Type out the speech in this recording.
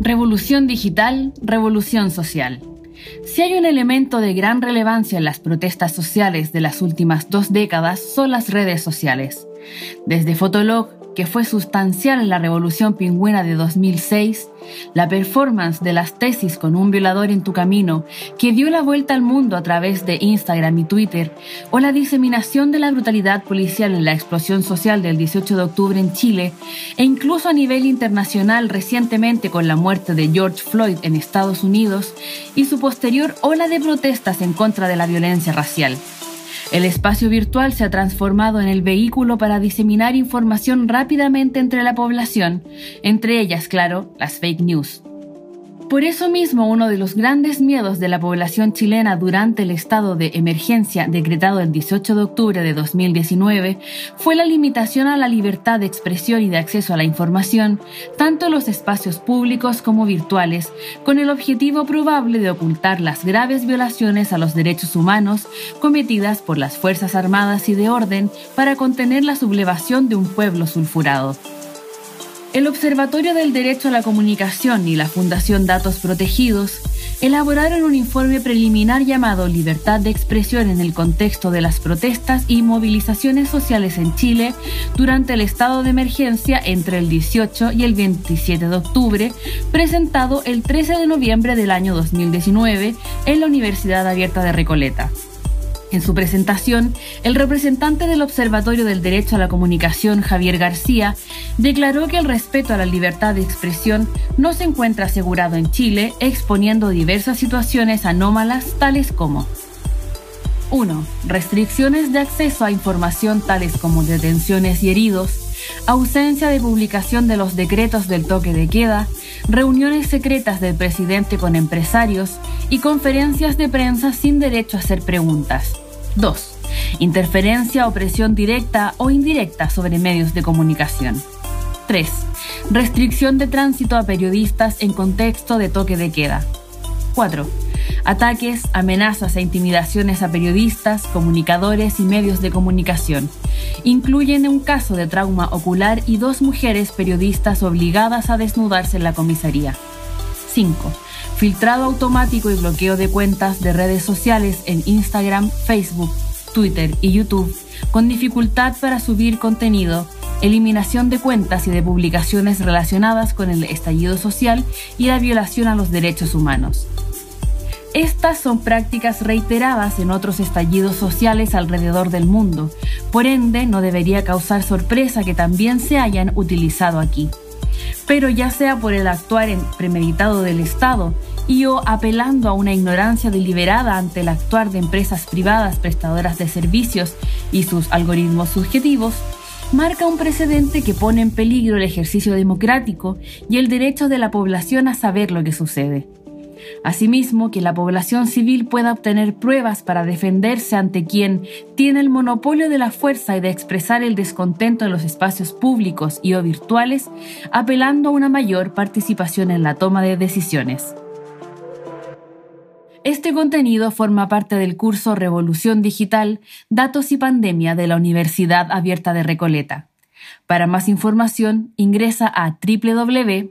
Revolución digital, revolución social. Si hay un elemento de gran relevancia en las protestas sociales de las últimas dos décadas son las redes sociales. Desde Fotolog que fue sustancial en la Revolución Pingüina de 2006, la performance de las tesis con un violador en tu camino, que dio la vuelta al mundo a través de Instagram y Twitter, o la diseminación de la brutalidad policial en la explosión social del 18 de octubre en Chile, e incluso a nivel internacional recientemente con la muerte de George Floyd en Estados Unidos, y su posterior ola de protestas en contra de la violencia racial. El espacio virtual se ha transformado en el vehículo para diseminar información rápidamente entre la población, entre ellas, claro, las fake news. Por eso mismo, uno de los grandes miedos de la población chilena durante el estado de emergencia decretado el 18 de octubre de 2019 fue la limitación a la libertad de expresión y de acceso a la información, tanto en los espacios públicos como virtuales, con el objetivo probable de ocultar las graves violaciones a los derechos humanos cometidas por las Fuerzas Armadas y de orden para contener la sublevación de un pueblo sulfurado. El Observatorio del Derecho a la Comunicación y la Fundación Datos Protegidos elaboraron un informe preliminar llamado Libertad de expresión en el contexto de las protestas y movilizaciones sociales en Chile durante el estado de emergencia entre el 18 y el 27 de octubre, presentado el 13 de noviembre del año 2019 en la Universidad Abierta de Recoleta. En su presentación, el representante del Observatorio del Derecho a la Comunicación, Javier García, declaró que el respeto a la libertad de expresión no se encuentra asegurado en Chile, exponiendo diversas situaciones anómalas tales como 1. Restricciones de acceso a información tales como detenciones y heridos, ausencia de publicación de los decretos del toque de queda, reuniones secretas del presidente con empresarios y conferencias de prensa sin derecho a hacer preguntas. 2. Interferencia o presión directa o indirecta sobre medios de comunicación. 3. Restricción de tránsito a periodistas en contexto de toque de queda. 4. Ataques, amenazas e intimidaciones a periodistas, comunicadores y medios de comunicación. Incluyen un caso de trauma ocular y dos mujeres periodistas obligadas a desnudarse en la comisaría. 5. Filtrado automático y bloqueo de cuentas de redes sociales en Instagram, Facebook, Twitter y YouTube, con dificultad para subir contenido, eliminación de cuentas y de publicaciones relacionadas con el estallido social y la violación a los derechos humanos. Estas son prácticas reiteradas en otros estallidos sociales alrededor del mundo, por ende no debería causar sorpresa que también se hayan utilizado aquí. Pero ya sea por el actuar en premeditado del Estado y o apelando a una ignorancia deliberada ante el actuar de empresas privadas prestadoras de servicios y sus algoritmos subjetivos, marca un precedente que pone en peligro el ejercicio democrático y el derecho de la población a saber lo que sucede. Asimismo, que la población civil pueda obtener pruebas para defenderse ante quien tiene el monopolio de la fuerza y de expresar el descontento en los espacios públicos y o virtuales, apelando a una mayor participación en la toma de decisiones. Este contenido forma parte del curso Revolución Digital, Datos y Pandemia de la Universidad Abierta de Recoleta. Para más información, ingresa a www.uar.cl.